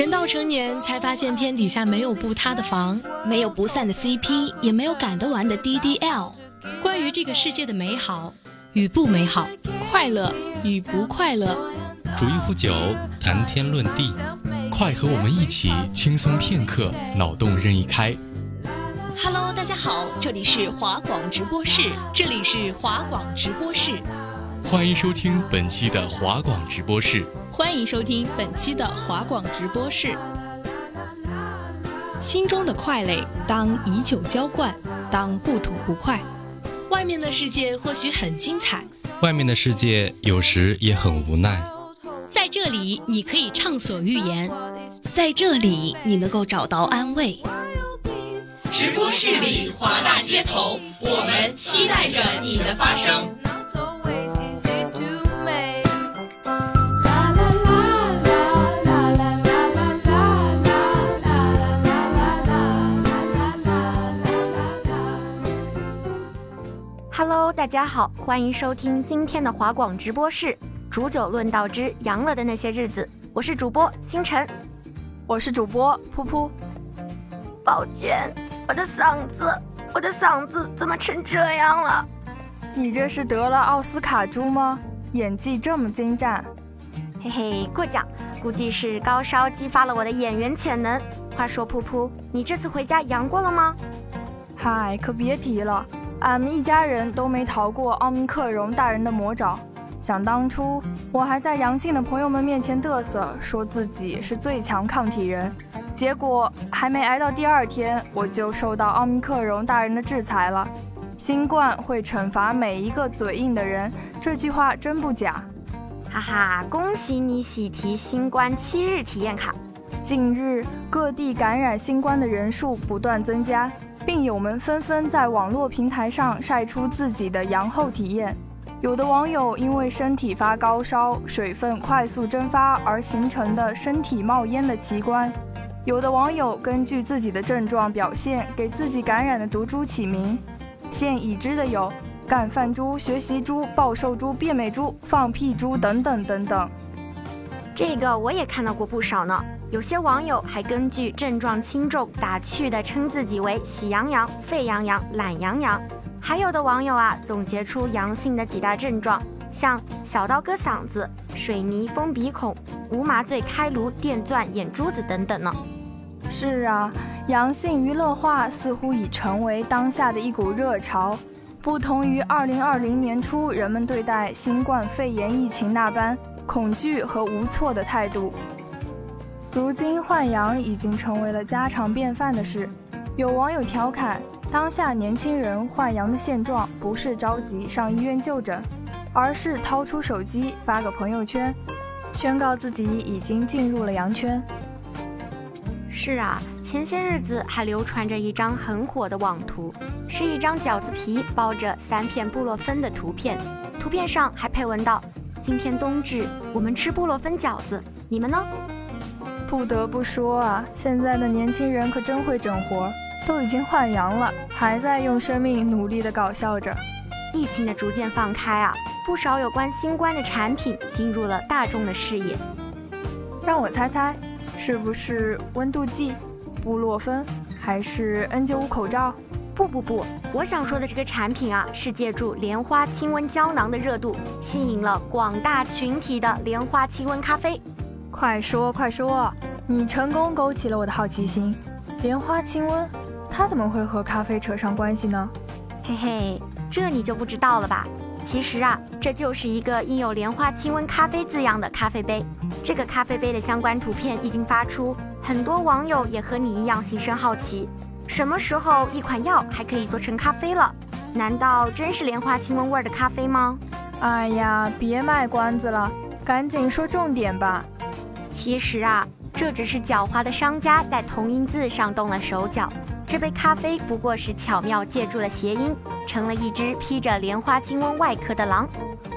人到成年，才发现天底下没有不塌的房，没有不散的 CP，也没有赶得完的 DDL。关于这个世界的美好与不美好，快乐与不快乐，煮一壶酒，谈天论地，快和我们一起轻松片刻，脑洞任意开。Hello，大家好，这里是华广直播室，这里是华广直播室，欢迎收听本期的华广直播室。欢迎收听本期的华广直播室。心中的快累，当以酒浇灌，当不吐不快。外面的世界或许很精彩，外面的世界有时也很无奈。在这里，你可以畅所欲言；在这里，你能够找到安慰。直播室里，华大街头，我们期待着你的发声。Hello，大家好，欢迎收听今天的华广直播室，煮酒论道之阳了的那些日子。我是主播星辰，我是主播噗噗。宝娟，我的嗓子，我的嗓子怎么成这样了？你这是得了奥斯卡猪吗？演技这么精湛。嘿嘿，过奖，估计是高烧激发了我的演员潜能。话说噗噗，你这次回家阳过了吗？嗨，可别提了。俺们一家人都没逃过奥密克戎大人的魔爪。想当初，我还在阳性的朋友们面前嘚瑟，说自己是最强抗体人，结果还没挨到第二天，我就受到奥密克戎大人的制裁了。新冠会惩罚每一个嘴硬的人，这句话真不假。哈哈，恭喜你喜提新冠七日体验卡。近日，各地感染新冠的人数不断增加。病友们纷纷在网络平台上晒出自己的阳后体验，有的网友因为身体发高烧、水分快速蒸发而形成的身体冒烟的奇观，有的网友根据自己的症状表现给自己感染的毒株起名，现已知的有干饭猪、学习猪、暴瘦猪、变美猪、放屁猪等等等等。这个我也看到过不少呢。有些网友还根据症状轻重打趣地称自己为喜羊羊、沸羊羊、懒羊羊，还有的网友啊总结出阳性的几大症状，像小刀割嗓子、水泥封鼻孔、无麻醉开颅电钻眼珠子等等呢。是啊，阳性娱乐化似乎已成为当下的一股热潮，不同于二零二零年初人们对待新冠肺炎疫情那般恐惧和无措的态度。如今换羊已经成为了家常便饭的事，有网友调侃，当下年轻人换羊的现状不是着急上医院就诊，而是掏出手机发个朋友圈，宣告自己已经进入了羊圈。是啊，前些日子还流传着一张很火的网图，是一张饺子皮包着三片布洛芬的图片，图片上还配文道：“今天冬至，我们吃布洛芬饺子，你们呢？”不得不说啊，现在的年轻人可真会整活，都已经换阳了，还在用生命努力的搞笑着。疫情的逐渐放开啊，不少有关新冠的产品进入了大众的视野。让我猜猜，是不是温度计、布洛芬，还是 N95 口罩？不不不，我想说的这个产品啊，是借助莲花清瘟胶囊的热度，吸引了广大群体的莲花清瘟咖啡。快说快说，你成功勾起了我的好奇心。莲花清瘟，它怎么会和咖啡扯上关系呢？嘿嘿，这你就不知道了吧？其实啊，这就是一个印有“莲花清瘟咖啡”字样的咖啡杯。这个咖啡杯的相关图片一经发出，很多网友也和你一样心生好奇：什么时候一款药还可以做成咖啡了？难道真是莲花清瘟味的咖啡吗？哎呀，别卖关子了，赶紧说重点吧。其实啊，这只是狡猾的商家在同音字上动了手脚。这杯咖啡不过是巧妙借助了谐音，成了一只披着莲花清瘟外壳的狼。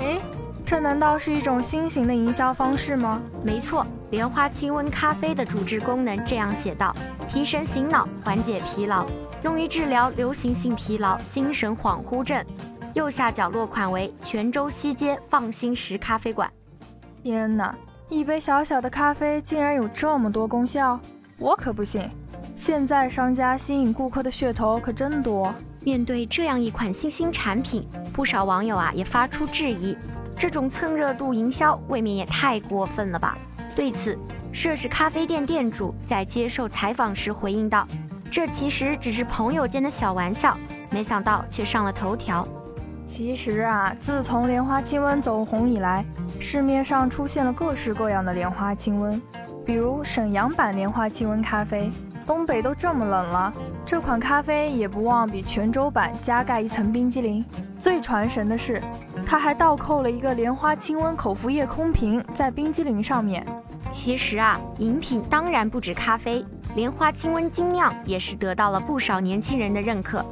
诶，这难道是一种新型的营销方式吗？没错，莲花清瘟咖啡的主治功能这样写道：提神醒脑，缓解疲劳，用于治疗流行性疲劳、精神恍惚症。右下角落款为泉州西街放心石咖啡馆。天哪！一杯小小的咖啡竟然有这么多功效，我可不信。现在商家吸引顾客的噱头可真多。面对这样一款新兴产品，不少网友啊也发出质疑：这种蹭热度营销未免也太过分了吧？对此，涉事咖啡店店主在接受采访时回应道：“这其实只是朋友间的小玩笑，没想到却上了头条。”其实啊，自从莲花清瘟走红以来，市面上出现了各式各样的莲花清瘟，比如沈阳版莲花清瘟咖啡。东北都这么冷了，这款咖啡也不忘比泉州版加盖一层冰激凌。最传神的是，它还倒扣了一个莲花清瘟口服液空瓶在冰激凌上面。其实啊，饮品当然不止咖啡，莲花清瘟精酿也是得到了不少年轻人的认可。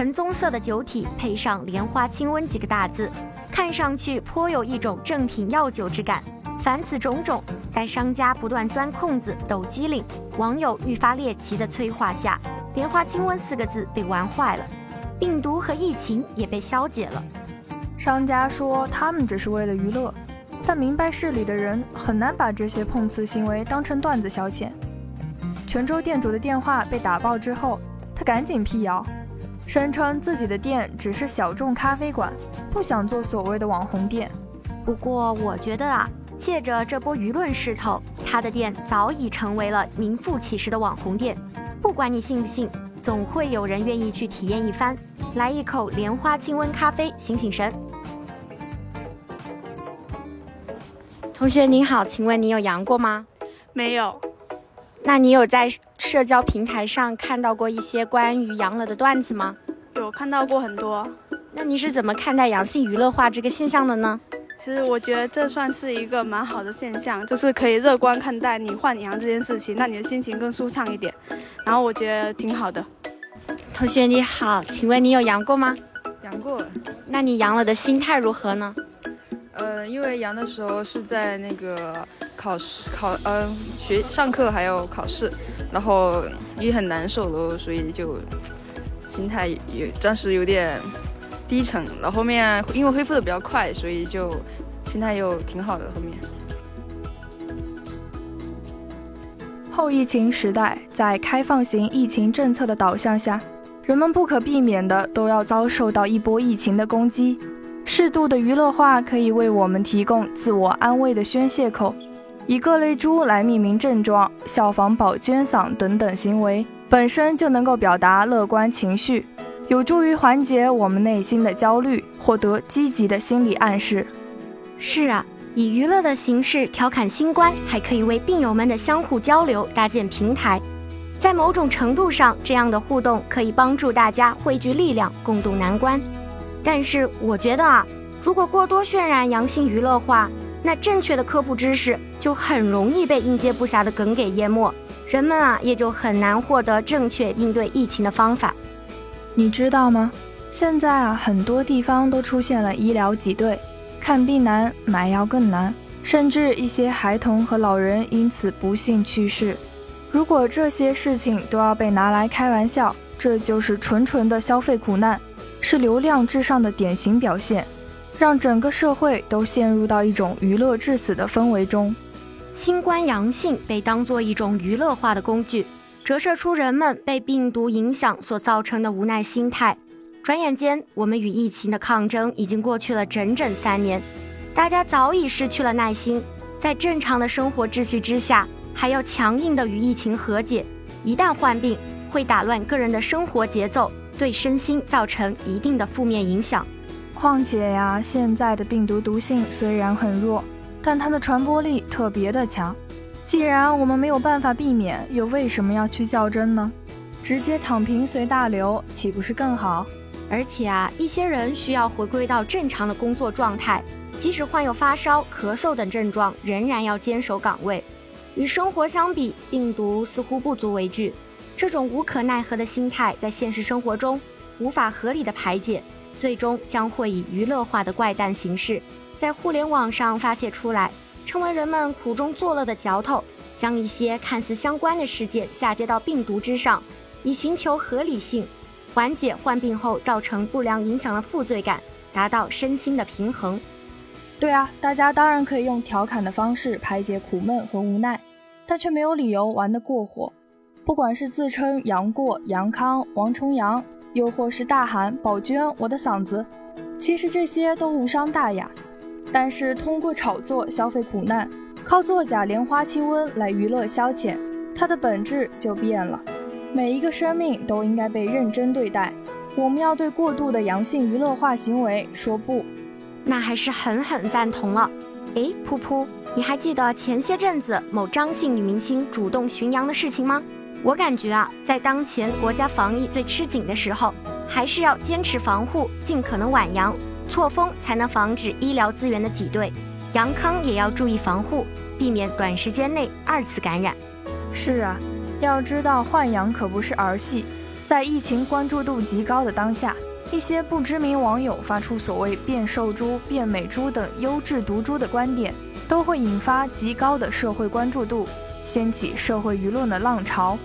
橙棕色的酒体配上“莲花清瘟”几个大字，看上去颇有一种正品药酒之感。凡此种种，在商家不断钻空子、抖机灵，网友愈发猎奇的催化下，“莲花清瘟”四个字被玩坏了，病毒和疫情也被消解了。商家说他们只是为了娱乐，但明白事理的人很难把这些碰瓷行为当成段子消遣。泉州店主的电话被打爆之后，他赶紧辟谣。声称自己的店只是小众咖啡馆，不想做所谓的网红店。不过，我觉得啊，借着这波舆论势头，他的店早已成为了名副其实的网红店。不管你信不信，总会有人愿意去体验一番，来一口莲花清瘟咖啡，醒醒神。同学您好，请问你有阳过吗？没有。那你有在社交平台上看到过一些关于阳了的段子吗？有看到过很多。那你是怎么看待阳性娱乐化这个现象的呢？其实我觉得这算是一个蛮好的现象，就是可以乐观看待你换阳这件事情，让你的心情更舒畅一点。然后我觉得挺好的。同学你好，请问你有阳过吗？阳过。那你阳了的心态如何呢？呃，因为阳的时候是在那个。考试考呃学上课还有考试，然后也很难受咯，所以就心态有暂时有点低沉。然后面因为恢复的比较快，所以就心态又挺好的。后面后疫情时代，在开放型疫情政策的导向下，人们不可避免的都要遭受到一波疫情的攻击。适度的娱乐化可以为我们提供自我安慰的宣泄口。以各类猪来命名症状、效仿宝娟嗓等等行为，本身就能够表达乐观情绪，有助于缓解我们内心的焦虑，获得积极的心理暗示。是啊，以娱乐的形式调侃新冠，还可以为病友们的相互交流搭建平台。在某种程度上，这样的互动可以帮助大家汇聚力量，共度难关。但是，我觉得啊，如果过多渲染阳性娱乐化，那正确的科普知识就很容易被应接不暇的梗给淹没，人们啊也就很难获得正确应对疫情的方法。你知道吗？现在啊很多地方都出现了医疗挤兑，看病难，买药更难，甚至一些孩童和老人因此不幸去世。如果这些事情都要被拿来开玩笑，这就是纯纯的消费苦难，是流量至上的典型表现。让整个社会都陷入到一种娱乐致死的氛围中，新冠阳性被当作一种娱乐化的工具，折射出人们被病毒影响所造成的无奈心态。转眼间，我们与疫情的抗争已经过去了整整三年，大家早已失去了耐心，在正常的生活秩序之下，还要强硬的与疫情和解，一旦患病，会打乱个人的生活节奏，对身心造成一定的负面影响。况且呀，现在的病毒毒性虽然很弱，但它的传播力特别的强。既然我们没有办法避免，又为什么要去较真呢？直接躺平随大流，岂不是更好？而且啊，一些人需要回归到正常的工作状态，即使患有发烧、咳嗽等症状，仍然要坚守岗位。与生活相比，病毒似乎不足为惧。这种无可奈何的心态，在现实生活中无法合理的排解。最终将会以娱乐化的怪诞形式，在互联网上发泄出来，成为人们苦中作乐的嚼头，将一些看似相关的事件嫁接到病毒之上，以寻求合理性，缓解患病后造成不良影响的负罪感，达到身心的平衡。对啊，大家当然可以用调侃的方式排解苦闷和无奈，但却没有理由玩得过火。不管是自称杨过、杨康、王重阳，又或是大喊“宝娟，我的嗓子”，其实这些都无伤大雅。但是通过炒作消费苦难，靠作假莲花清瘟来娱乐消遣，它的本质就变了。每一个生命都应该被认真对待，我们要对过度的阳性娱乐化行为说不。那还是狠狠赞同了。诶，噗噗，你还记得前些阵子某张姓女明星主动寻阳的事情吗？我感觉啊，在当前国家防疫最吃紧的时候，还是要坚持防护，尽可能晚阳，错峰才能防止医疗资源的挤兑。阳康也要注意防护，避免短时间内二次感染。是啊，要知道换阳可不是儿戏，在疫情关注度极高的当下。一些不知名网友发出所谓“变瘦猪”“变美猪”等优质毒株的观点，都会引发极高的社会关注度，掀起社会舆论的浪潮。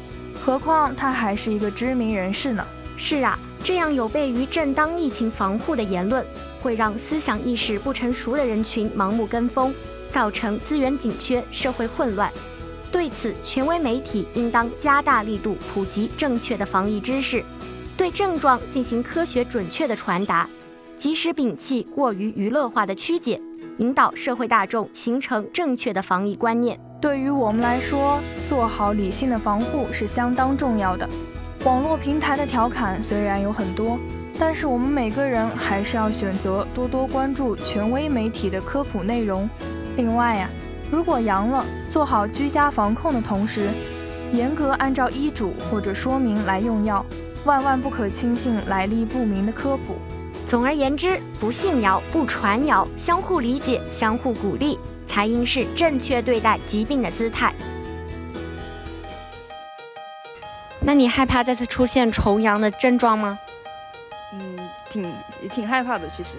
何况他还是一个知名人士呢？是啊，这样有悖于正当疫情防护的言论，会让思想意识不成熟的人群盲目跟风，造成资源紧缺、社会混乱。对此，权威媒体应当加大力度普及正确的防疫知识。对症状进行科学准确的传达，及时摒弃过于娱乐化的曲解，引导社会大众形成正确的防疫观念。对于我们来说，做好理性的防护是相当重要的。网络平台的调侃虽然有很多，但是我们每个人还是要选择多多关注权威媒体的科普内容。另外呀，如果阳了，做好居家防控的同时，严格按照医嘱或者说明来用药。万万不可轻信来历不明的科普。总而言之，不信谣，不传谣，相互理解，相互鼓励，才应是正确对待疾病的姿态。那你害怕再次出现重阳的症状吗？嗯，挺也挺害怕的，其实。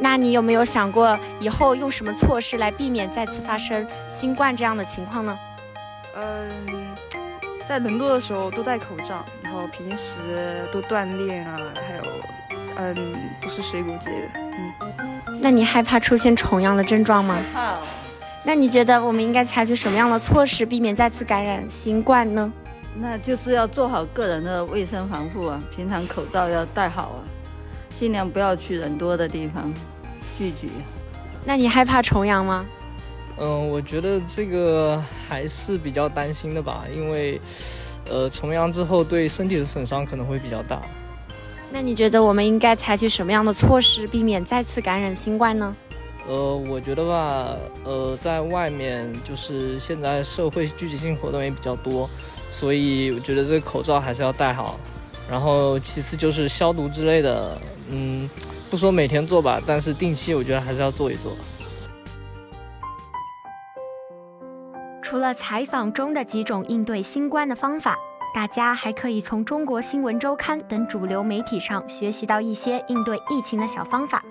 那你有没有想过以后用什么措施来避免再次发生新冠这样的情况呢？嗯。在人多的时候都戴口罩，然后平时多锻炼啊，还有，嗯，多吃水果之类的。嗯，那你害怕出现重阳的症状吗？怕。那你觉得我们应该采取什么样的措施避免再次感染新冠呢？那就是要做好个人的卫生防护啊，平常口罩要戴好啊，尽量不要去人多的地方聚集。那你害怕重阳吗？嗯，我觉得这个还是比较担心的吧，因为，呃，重阳之后对身体的损伤可能会比较大。那你觉得我们应该采取什么样的措施避免再次感染新冠呢？呃，我觉得吧，呃，在外面就是现在社会聚集性活动也比较多，所以我觉得这个口罩还是要戴好。然后其次就是消毒之类的，嗯，不说每天做吧，但是定期我觉得还是要做一做。除了采访中的几种应对新冠的方法，大家还可以从中国新闻周刊等主流媒体上学习到一些应对疫情的小方法。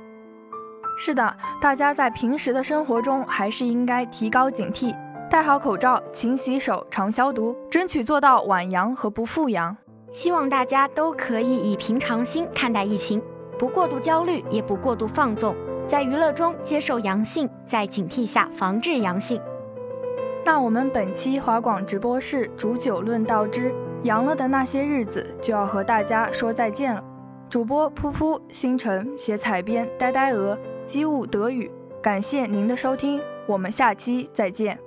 是的，大家在平时的生活中还是应该提高警惕，戴好口罩，勤洗手，常消毒，争取做到晚阳和不复阳。希望大家都可以以平常心看待疫情，不过度焦虑，也不过度放纵，在娱乐中接受阳性，在警惕下防治阳性。那我们本期华广直播室煮酒论道之阳了的那些日子就要和大家说再见了。主播噗噗、星辰写彩编呆呆鹅、机务德语，感谢您的收听，我们下期再见。